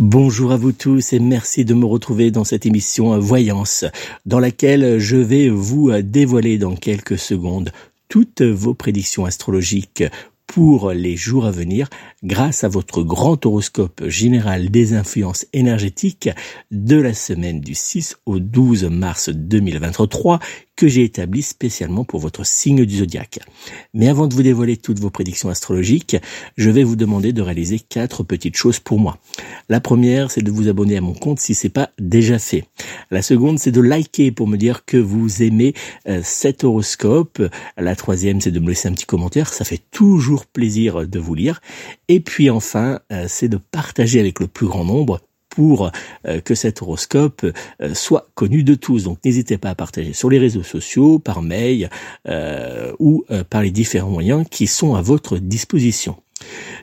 Bonjour à vous tous et merci de me retrouver dans cette émission Voyance dans laquelle je vais vous dévoiler dans quelques secondes toutes vos prédictions astrologiques pour les jours à venir grâce à votre grand horoscope général des influences énergétiques de la semaine du 6 au 12 mars 2023 que j'ai établi spécialement pour votre signe du zodiaque. Mais avant de vous dévoiler toutes vos prédictions astrologiques, je vais vous demander de réaliser quatre petites choses pour moi. La première, c'est de vous abonner à mon compte si c'est pas déjà fait. La seconde, c'est de liker pour me dire que vous aimez euh, cet horoscope. La troisième, c'est de me laisser un petit commentaire. Ça fait toujours plaisir de vous lire. Et puis enfin, euh, c'est de partager avec le plus grand nombre pour euh, que cet horoscope euh, soit connu de tous. Donc n'hésitez pas à partager sur les réseaux sociaux, par mail euh, ou par les différents moyens qui sont à votre disposition.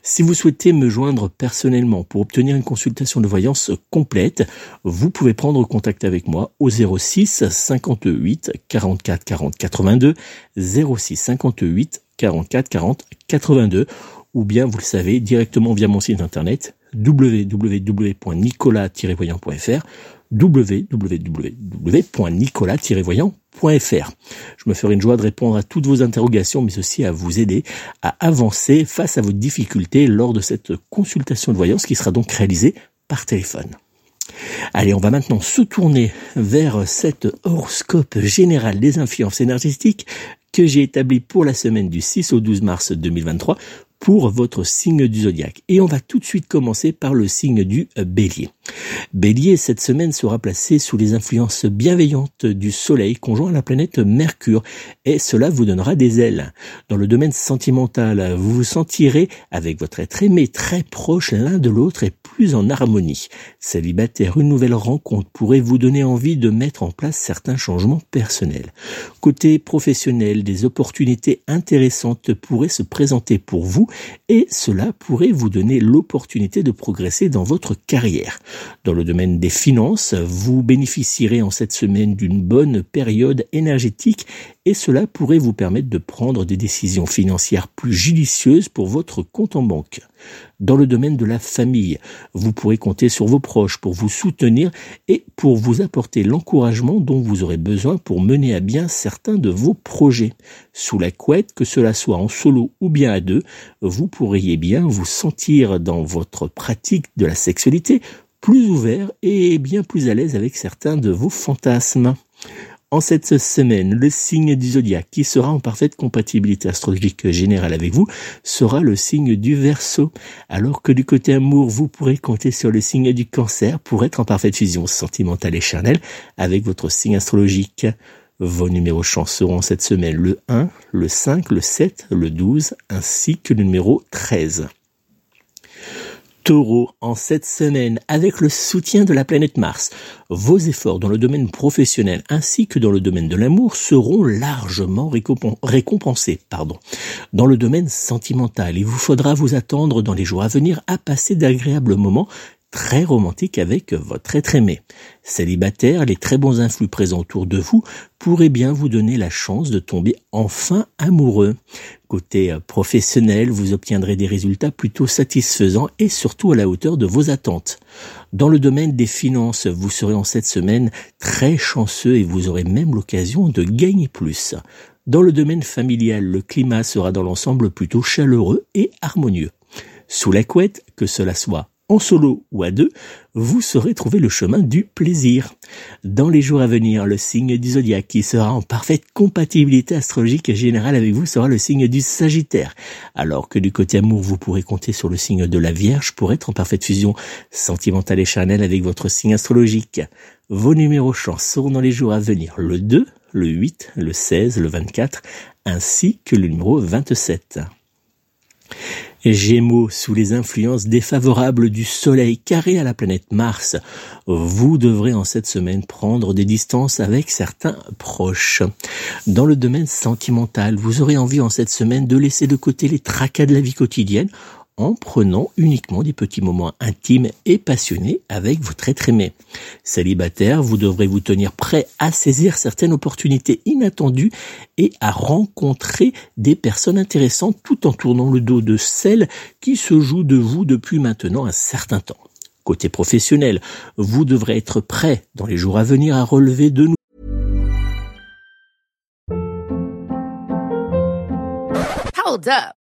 Si vous souhaitez me joindre personnellement pour obtenir une consultation de voyance complète, vous pouvez prendre contact avec moi au 06 58 44 40 82 06 58 44 40 82 ou bien vous le savez directement via mon site internet www.nicolas-voyant.fr www.nicolas-voyant.fr. Je me ferai une joie de répondre à toutes vos interrogations, mais aussi à vous aider à avancer face à vos difficultés lors de cette consultation de voyance qui sera donc réalisée par téléphone. Allez, on va maintenant se tourner vers cet horoscope général des influences énergétiques que j'ai établi pour la semaine du 6 au 12 mars 2023 pour votre signe du zodiaque. Et on va tout de suite commencer par le signe du bélier. Bélier, cette semaine sera placé sous les influences bienveillantes du Soleil conjoint à la planète Mercure et cela vous donnera des ailes. Dans le domaine sentimental, vous vous sentirez avec votre être aimé très proche l'un de l'autre et plus en harmonie. Célibataire, une nouvelle rencontre pourrait vous donner envie de mettre en place certains changements personnels. Côté professionnel, des opportunités intéressantes pourraient se présenter pour vous et cela pourrait vous donner l'opportunité de progresser dans votre carrière. Dans le domaine des finances, vous bénéficierez en cette semaine d'une bonne période énergétique et cela pourrait vous permettre de prendre des décisions financières plus judicieuses pour votre compte en banque. Dans le domaine de la famille, vous pourrez compter sur vos proches pour vous soutenir et pour vous apporter l'encouragement dont vous aurez besoin pour mener à bien certains de vos projets. Sous la couette, que cela soit en solo ou bien à deux, vous pourriez bien vous sentir dans votre pratique de la sexualité plus ouvert et bien plus à l'aise avec certains de vos fantasmes. En cette semaine, le signe du zodiaque qui sera en parfaite compatibilité astrologique générale avec vous sera le signe du Verseau, alors que du côté amour, vous pourrez compter sur le signe du Cancer pour être en parfaite fusion sentimentale et charnelle avec votre signe astrologique. Vos numéros chance seront cette semaine le 1, le 5, le 7, le 12 ainsi que le numéro 13. Taureau, en cette semaine, avec le soutien de la planète Mars, vos efforts dans le domaine professionnel ainsi que dans le domaine de l'amour seront largement récompensés. Pardon. Dans le domaine sentimental, il vous faudra vous attendre dans les jours à venir à passer d'agréables moments très romantique avec votre être aimé. Célibataire, les très bons influx présents autour de vous pourraient bien vous donner la chance de tomber enfin amoureux. Côté euh, professionnel, vous obtiendrez des résultats plutôt satisfaisants et surtout à la hauteur de vos attentes. Dans le domaine des finances, vous serez en cette semaine très chanceux et vous aurez même l'occasion de gagner plus. Dans le domaine familial, le climat sera dans l'ensemble plutôt chaleureux et harmonieux. Sous la couette, que cela soit en solo ou à deux, vous saurez trouver le chemin du plaisir. Dans les jours à venir, le signe du zodiaque qui sera en parfaite compatibilité astrologique générale avec vous sera le signe du Sagittaire, alors que du côté amour, vous pourrez compter sur le signe de la Vierge pour être en parfaite fusion sentimentale et charnelle avec votre signe astrologique. Vos numéros chance seront dans les jours à venir le 2, le 8, le 16, le 24, ainsi que le numéro 27. Gémeaux, sous les influences défavorables du Soleil carré à la planète Mars, vous devrez en cette semaine prendre des distances avec certains proches. Dans le domaine sentimental, vous aurez envie en cette semaine de laisser de côté les tracas de la vie quotidienne en prenant uniquement des petits moments intimes et passionnés avec votre être aimé. Célibataire, vous devrez vous tenir prêt à saisir certaines opportunités inattendues et à rencontrer des personnes intéressantes tout en tournant le dos de celles qui se jouent de vous depuis maintenant un certain temps. Côté professionnel, vous devrez être prêt dans les jours à venir à relever de nouveaux Hold up.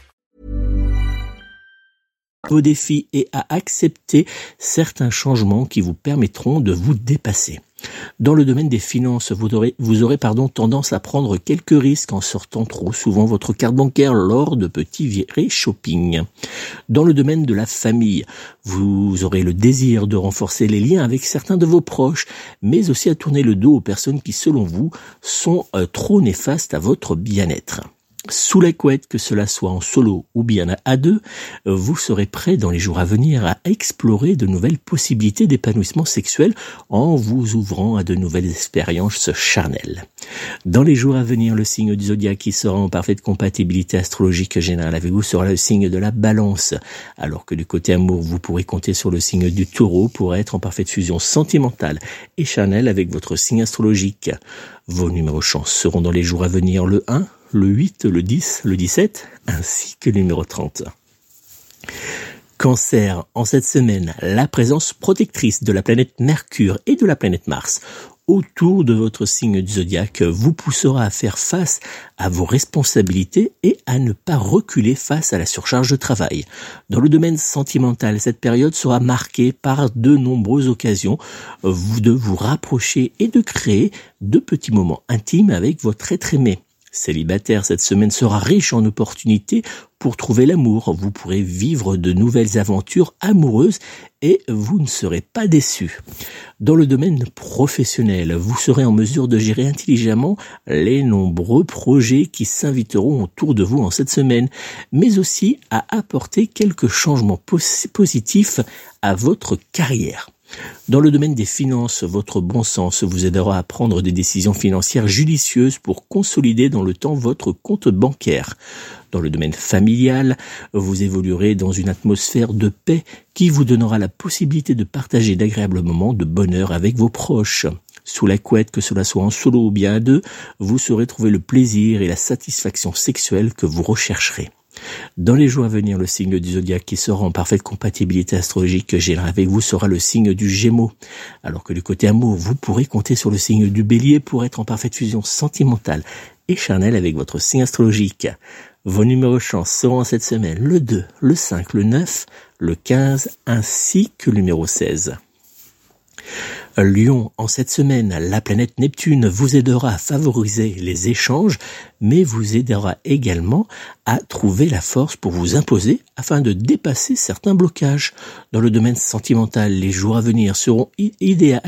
Vos défis et à accepter certains changements qui vous permettront de vous dépasser. Dans le domaine des finances, vous aurez, tendance à prendre quelques risques en sortant trop souvent votre carte bancaire lors de petits virées shopping. Dans le domaine de la famille, vous aurez le désir de renforcer les liens avec certains de vos proches, mais aussi à tourner le dos aux personnes qui, selon vous, sont euh, trop néfastes à votre bien-être sous la couette, que cela soit en solo ou bien à deux, vous serez prêt dans les jours à venir à explorer de nouvelles possibilités d'épanouissement sexuel en vous ouvrant à de nouvelles expériences charnelles. Dans les jours à venir, le signe du zodiaque qui sera en parfaite compatibilité astrologique générale avec vous sera le signe de la balance, alors que du côté amour, vous pourrez compter sur le signe du taureau pour être en parfaite fusion sentimentale et charnelle avec votre signe astrologique. Vos numéros chance seront dans les jours à venir le 1, le 8, le 10, le 17, ainsi que le numéro 30. Cancer, en cette semaine, la présence protectrice de la planète Mercure et de la planète Mars autour de votre signe du zodiaque vous poussera à faire face à vos responsabilités et à ne pas reculer face à la surcharge de travail. Dans le domaine sentimental, cette période sera marquée par de nombreuses occasions de vous rapprocher et de créer de petits moments intimes avec votre être aimé. Célibataire, cette semaine sera riche en opportunités pour trouver l'amour. Vous pourrez vivre de nouvelles aventures amoureuses et vous ne serez pas déçu. Dans le domaine professionnel, vous serez en mesure de gérer intelligemment les nombreux projets qui s'inviteront autour de vous en cette semaine, mais aussi à apporter quelques changements positifs à votre carrière. Dans le domaine des finances, votre bon sens vous aidera à prendre des décisions financières judicieuses pour consolider dans le temps votre compte bancaire. Dans le domaine familial, vous évoluerez dans une atmosphère de paix qui vous donnera la possibilité de partager d'agréables moments de bonheur avec vos proches. Sous la couette, que cela soit en solo ou bien à deux, vous saurez trouver le plaisir et la satisfaction sexuelle que vous rechercherez. Dans les jours à venir, le signe du zodiaque qui sera en parfaite compatibilité astrologique que j'ai avec vous sera le signe du Gémeaux. Alors que du côté amour, vous pourrez compter sur le signe du Bélier pour être en parfaite fusion sentimentale et charnelle avec votre signe astrologique. Vos numéros chance seront cette semaine le 2, le 5, le 9, le 15 ainsi que le numéro 16. Lion, en cette semaine, la planète Neptune vous aidera à favoriser les échanges, mais vous aidera également à trouver la force pour vous imposer afin de dépasser certains blocages. Dans le domaine sentimental, les jours à venir seront idéaux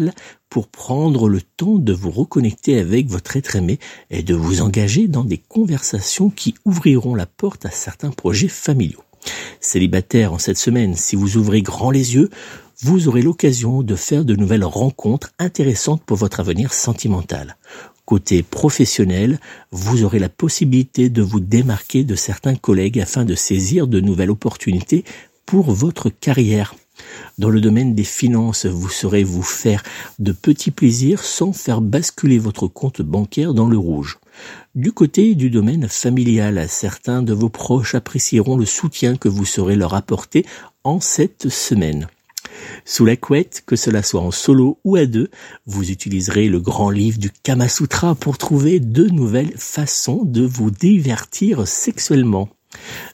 pour prendre le temps de vous reconnecter avec votre être aimé et de vous engager dans des conversations qui ouvriront la porte à certains projets familiaux. Célibataire en cette semaine, si vous ouvrez grand les yeux, vous aurez l'occasion de faire de nouvelles rencontres intéressantes pour votre avenir sentimental. Côté professionnel, vous aurez la possibilité de vous démarquer de certains collègues afin de saisir de nouvelles opportunités pour votre carrière. Dans le domaine des finances, vous saurez vous faire de petits plaisirs sans faire basculer votre compte bancaire dans le rouge. Du côté du domaine familial, certains de vos proches apprécieront le soutien que vous saurez leur apporter en cette semaine. Sous la couette, que cela soit en solo ou à deux, vous utiliserez le grand livre du Kama Sutra pour trouver de nouvelles façons de vous divertir sexuellement.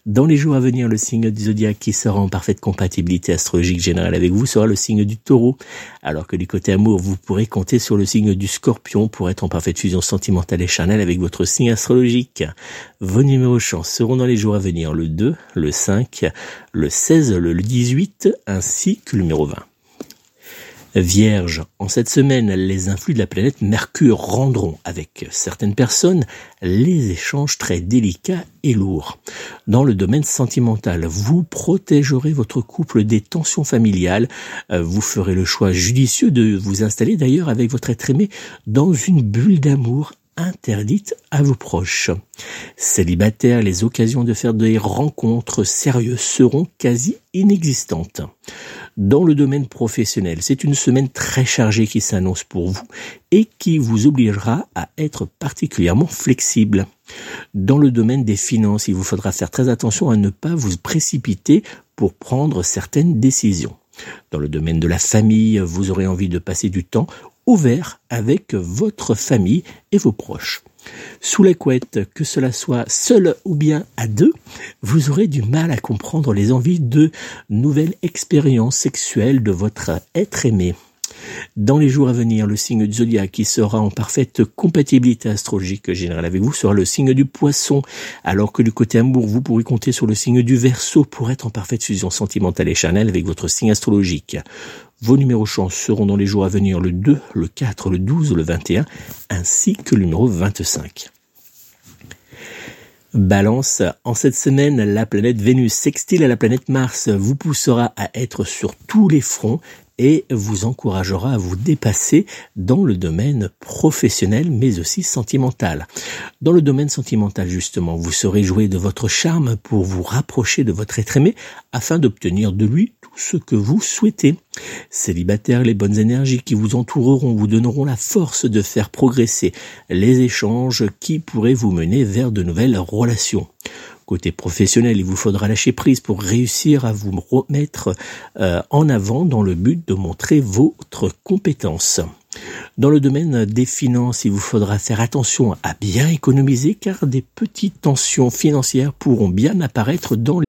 Dans les jours à venir, le signe du zodiaque qui sera en parfaite compatibilité astrologique générale avec vous sera le signe du taureau, alors que du côté amour, vous pourrez compter sur le signe du scorpion pour être en parfaite fusion sentimentale et charnelle avec votre signe astrologique. Vos numéros chance seront dans les jours à venir le 2, le 5, le 16, le 18 ainsi que le numéro 20. Vierge, en cette semaine, les influx de la planète Mercure rendront avec certaines personnes les échanges très délicats et lourds. Dans le domaine sentimental, vous protégerez votre couple des tensions familiales, euh, vous ferez le choix judicieux de vous installer d'ailleurs avec votre être aimé dans une bulle d'amour interdite à vos proches. Célibataires, les occasions de faire des rencontres sérieuses seront quasi inexistantes. Dans le domaine professionnel, c'est une semaine très chargée qui s'annonce pour vous et qui vous obligera à être particulièrement flexible. Dans le domaine des finances, il vous faudra faire très attention à ne pas vous précipiter pour prendre certaines décisions. Dans le domaine de la famille, vous aurez envie de passer du temps ouvert avec votre famille et vos proches. Sous la couette, que cela soit seul ou bien à deux, vous aurez du mal à comprendre les envies de nouvelles expériences sexuelles de votre être aimé. Dans les jours à venir, le signe zodiaque qui sera en parfaite compatibilité astrologique générale avec vous sera le signe du poisson, alors que du côté amour, vous pourrez compter sur le signe du verso pour être en parfaite fusion sentimentale et charnelle avec votre signe astrologique. Vos numéros chance seront dans les jours à venir le 2, le 4, le 12, le 21, ainsi que le numéro 25. Balance, en cette semaine, la planète Vénus sextile à la planète Mars vous poussera à être sur tous les fronts et vous encouragera à vous dépasser dans le domaine professionnel mais aussi sentimental. Dans le domaine sentimental justement, vous saurez jouer de votre charme pour vous rapprocher de votre être aimé afin d'obtenir de lui tout ce que vous souhaitez. Célibataire, les bonnes énergies qui vous entoureront vous donneront la force de faire progresser les échanges qui pourraient vous mener vers de nouvelles relations. Côté professionnel, il vous faudra lâcher prise pour réussir à vous remettre euh, en avant dans le but de montrer votre compétence. Dans le domaine des finances, il vous faudra faire attention à bien économiser car des petites tensions financières pourront bien apparaître dans les...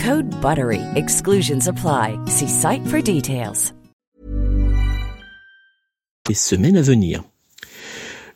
Code BUTTERY. Exclusions apply. See site for details. Les semaines à venir.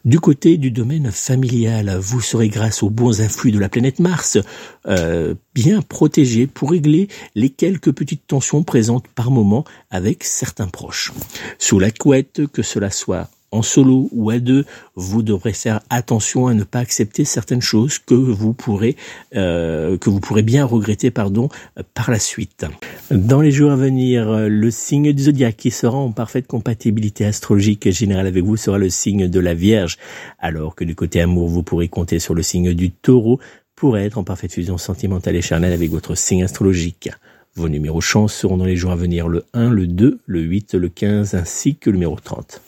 Du côté du domaine familial, vous serez grâce aux bons influx de la planète Mars euh, bien protégé pour régler les quelques petites tensions présentes par moment avec certains proches. Sous la couette, que cela soit en solo ou à deux, vous devrez faire attention à ne pas accepter certaines choses que vous pourrez euh, que vous pourrez bien regretter pardon par la suite. Dans les jours à venir, le signe du zodiaque qui sera en parfaite compatibilité astrologique générale avec vous sera le signe de la Vierge, alors que du côté amour, vous pourrez compter sur le signe du Taureau pour être en parfaite fusion sentimentale et charnelle avec votre signe astrologique. Vos numéros chance seront dans les jours à venir le 1, le 2, le 8, le 15 ainsi que le numéro 30.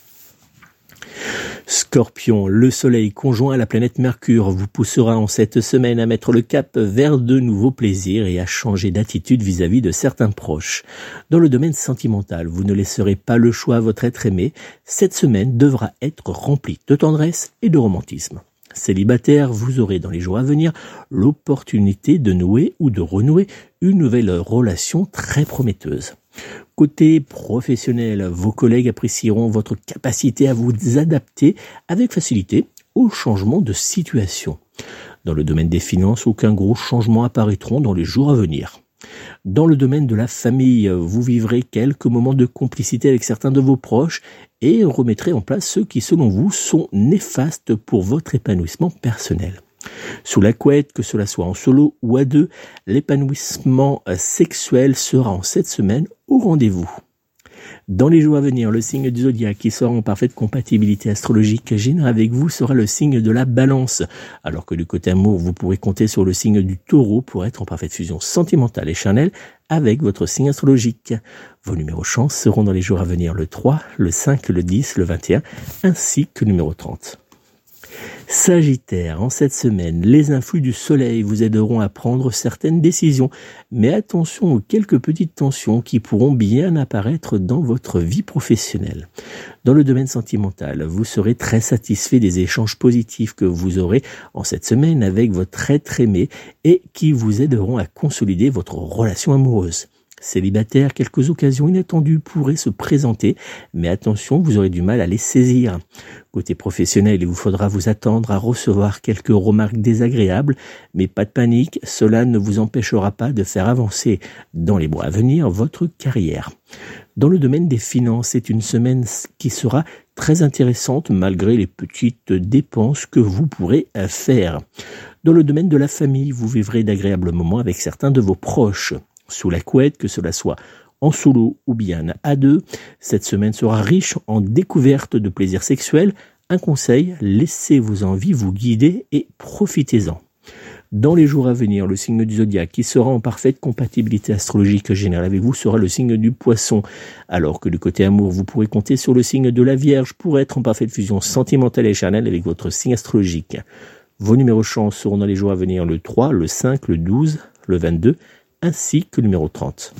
Scorpion, le soleil conjoint à la planète Mercure vous poussera en cette semaine à mettre le cap vers de nouveaux plaisirs et à changer d'attitude vis-à-vis de certains proches. Dans le domaine sentimental, vous ne laisserez pas le choix à votre être aimé. Cette semaine devra être remplie de tendresse et de romantisme. Célibataire, vous aurez dans les jours à venir l'opportunité de nouer ou de renouer une nouvelle relation très prometteuse. Côté professionnel, vos collègues apprécieront votre capacité à vous adapter avec facilité aux changements de situation. Dans le domaine des finances, aucun gros changement apparaîtront dans les jours à venir. Dans le domaine de la famille, vous vivrez quelques moments de complicité avec certains de vos proches et remettrez en place ceux qui, selon vous, sont néfastes pour votre épanouissement personnel. Sous la couette, que cela soit en solo ou à deux, l'épanouissement sexuel sera en cette semaine au rendez-vous. Dans les jours à venir, le signe du zodiaque qui sera en parfaite compatibilité astrologique générale avec vous sera le signe de la balance, alors que du côté amour, vous pourrez compter sur le signe du taureau pour être en parfaite fusion sentimentale et charnelle avec votre signe astrologique. Vos numéros chance seront dans les jours à venir le 3, le 5, le 10, le 21, ainsi que le numéro 30. Sagittaire, en cette semaine, les influx du soleil vous aideront à prendre certaines décisions, mais attention aux quelques petites tensions qui pourront bien apparaître dans votre vie professionnelle. Dans le domaine sentimental, vous serez très satisfait des échanges positifs que vous aurez en cette semaine avec votre être aimé et qui vous aideront à consolider votre relation amoureuse. Célibataire, quelques occasions inattendues pourraient se présenter, mais attention, vous aurez du mal à les saisir. Côté professionnel, il vous faudra vous attendre à recevoir quelques remarques désagréables, mais pas de panique, cela ne vous empêchera pas de faire avancer dans les mois à venir votre carrière. Dans le domaine des finances, c'est une semaine qui sera très intéressante malgré les petites dépenses que vous pourrez faire. Dans le domaine de la famille, vous vivrez d'agréables moments avec certains de vos proches sous la couette, que cela soit en solo ou bien à deux. Cette semaine sera riche en découvertes de plaisirs sexuels. Un conseil, laissez vos envies vous guider et profitez-en. Dans les jours à venir, le signe du zodiaque qui sera en parfaite compatibilité astrologique générale avec vous sera le signe du poisson, alors que du côté amour, vous pourrez compter sur le signe de la Vierge pour être en parfaite fusion sentimentale et charnelle avec votre signe astrologique. Vos numéros chance seront dans les jours à venir le 3, le 5, le 12, le 22 ainsi que le numéro 30.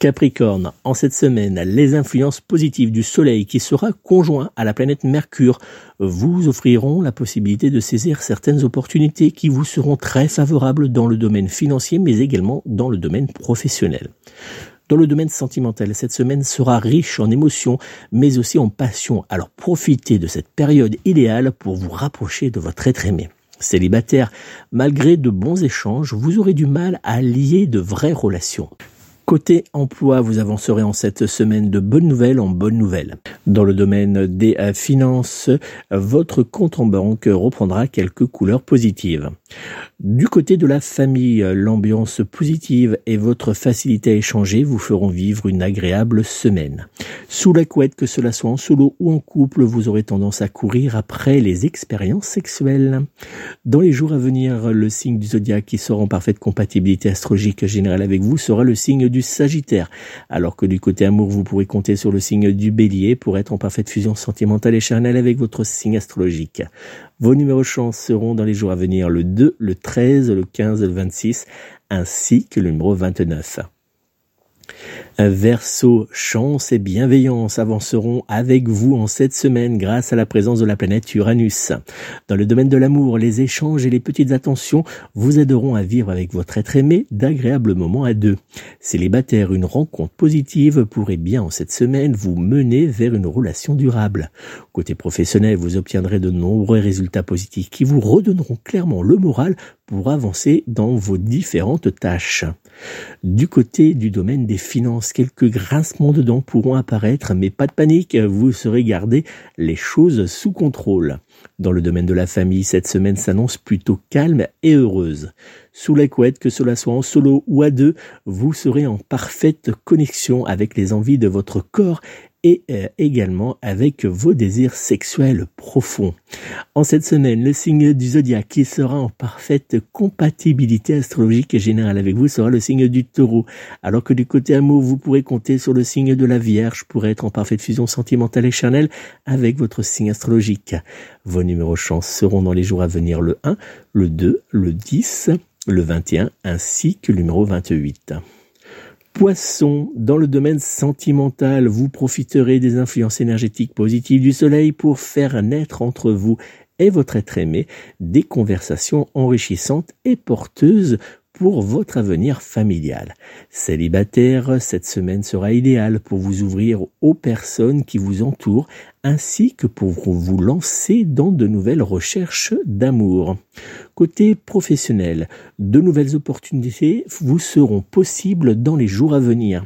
Capricorne, en cette semaine, les influences positives du Soleil qui sera conjoint à la planète Mercure vous offriront la possibilité de saisir certaines opportunités qui vous seront très favorables dans le domaine financier mais également dans le domaine professionnel. Dans le domaine sentimental, cette semaine sera riche en émotions mais aussi en passion, alors profitez de cette période idéale pour vous rapprocher de votre être aimé. Célibataire, malgré de bons échanges, vous aurez du mal à lier de vraies relations. Côté emploi, vous avancerez en cette semaine de bonnes nouvelles en bonnes nouvelles. Dans le domaine des euh, finances, votre compte en banque reprendra quelques couleurs positives. Du côté de la famille, l'ambiance positive et votre facilité à échanger vous feront vivre une agréable semaine. Sous la couette, que cela soit en solo ou en couple, vous aurez tendance à courir après les expériences sexuelles. Dans les jours à venir, le signe du zodiaque qui sera en parfaite compatibilité astrologique générale avec vous sera le signe du Sagittaire, alors que du côté amour, vous pourrez compter sur le signe du Bélier pour être en parfaite fusion sentimentale et charnelle avec votre signe astrologique. Vos numéros chance seront dans les jours à venir le 2, le 13, le 15 le 26, ainsi que le numéro 29. Verseau, chance et bienveillance avanceront avec vous en cette semaine grâce à la présence de la planète Uranus. Dans le domaine de l'amour, les échanges et les petites attentions vous aideront à vivre avec votre être aimé d'agréables moments à deux. Célibataire, une rencontre positive pourrait bien en cette semaine vous mener vers une relation durable. Côté professionnel, vous obtiendrez de nombreux résultats positifs qui vous redonneront clairement le moral pour avancer dans vos différentes tâches. Du côté du domaine des finances, quelques grincements de dents pourront apparaître, mais pas de panique, vous serez gardé les choses sous contrôle. Dans le domaine de la famille, cette semaine s'annonce plutôt calme et heureuse. Sous la couette, que cela soit en solo ou à deux, vous serez en parfaite connexion avec les envies de votre corps et euh, également avec vos désirs sexuels profonds. En cette semaine, le signe du zodiaque qui sera en parfaite compatibilité astrologique et générale avec vous sera le signe du taureau, alors que du côté amour, vous pourrez compter sur le signe de la Vierge pour être en parfaite fusion sentimentale et charnelle avec votre signe astrologique. Vos numéros chance seront dans les jours à venir le 1, le 2, le 10, le 21 ainsi que le numéro 28. Poisson, dans le domaine sentimental, vous profiterez des influences énergétiques positives du soleil pour faire naître entre vous et votre être aimé des conversations enrichissantes et porteuses pour votre avenir familial. Célibataire, cette semaine sera idéale pour vous ouvrir aux personnes qui vous entourent ainsi que pour vous lancer dans de nouvelles recherches d'amour. Côté professionnel, de nouvelles opportunités vous seront possibles dans les jours à venir.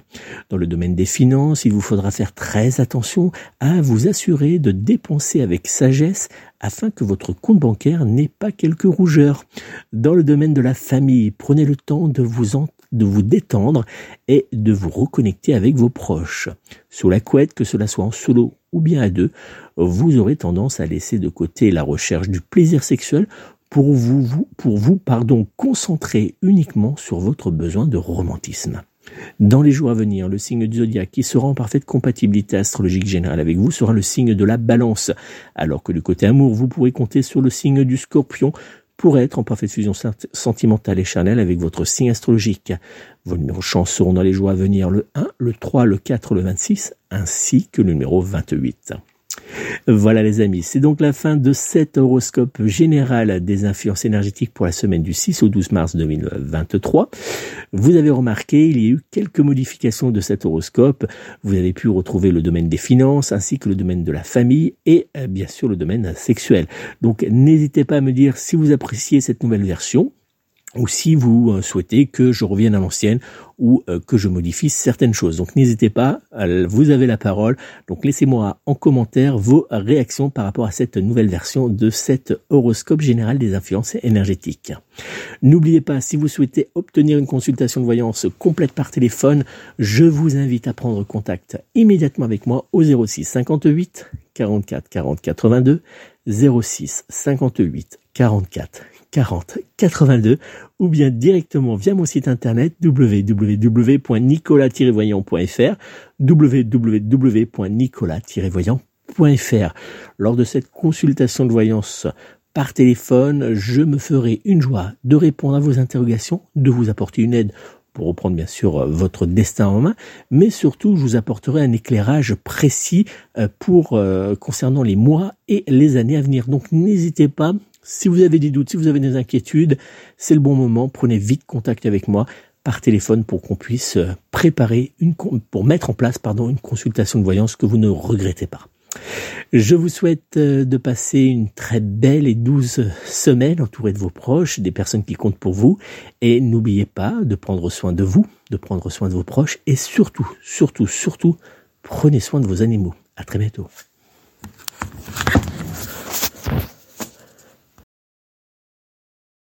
Dans le domaine des finances, il vous faudra faire très attention à vous assurer de dépenser avec sagesse afin que votre compte bancaire n'ait pas quelques rougeurs. Dans le domaine de la famille, prenez le temps de vous de vous détendre et de vous reconnecter avec vos proches. Sous la couette, que cela soit en solo ou bien à deux, vous aurez tendance à laisser de côté la recherche du plaisir sexuel pour vous, pour vous pardon, concentrer uniquement sur votre besoin de romantisme. Dans les jours à venir, le signe du zodiaque qui sera en parfaite compatibilité astrologique générale avec vous sera le signe de la balance, alors que du côté amour, vous pourrez compter sur le signe du scorpion pour être en parfaite fusion sentimentale et charnelle avec votre signe astrologique. Vos numéros chance dans les jours à venir le 1, le 3, le 4, le 26, ainsi que le numéro 28. Voilà les amis, c'est donc la fin de cet horoscope général des influences énergétiques pour la semaine du 6 au 12 mars 2023. Vous avez remarqué, il y a eu quelques modifications de cet horoscope. Vous avez pu retrouver le domaine des finances ainsi que le domaine de la famille et euh, bien sûr le domaine sexuel. Donc n'hésitez pas à me dire si vous appréciez cette nouvelle version ou si vous euh, souhaitez que je revienne à l'ancienne ou euh, que je modifie certaines choses. Donc n'hésitez pas, vous avez la parole. Donc laissez-moi en commentaire vos réactions par rapport à cette nouvelle version de cet horoscope général des influences énergétiques. N'oubliez pas, si vous souhaitez obtenir une consultation de voyance complète par téléphone, je vous invite à prendre contact immédiatement avec moi au 06 58 44 40 82 06 58 44 40 82 ou bien directement via mon site internet www.nicolas-voyant.fr www.nicolas-voyant.fr Lors de cette consultation de voyance par téléphone, je me ferai une joie de répondre à vos interrogations, de vous apporter une aide pour reprendre bien sûr votre destin en main, mais surtout je vous apporterai un éclairage précis euh, pour euh, concernant les mois et les années à venir. Donc n'hésitez pas si vous avez des doutes, si vous avez des inquiétudes, c'est le bon moment. Prenez vite contact avec moi par téléphone pour qu'on puisse euh, préparer une, pour mettre en place, pardon, une consultation de voyance que vous ne regrettez pas. Je vous souhaite euh, de passer une très belle et douce semaine entourée de vos proches, des personnes qui comptent pour vous. Et n'oubliez pas de prendre soin de vous, de prendre soin de vos proches et surtout, surtout, surtout, prenez soin de vos animaux. À très bientôt.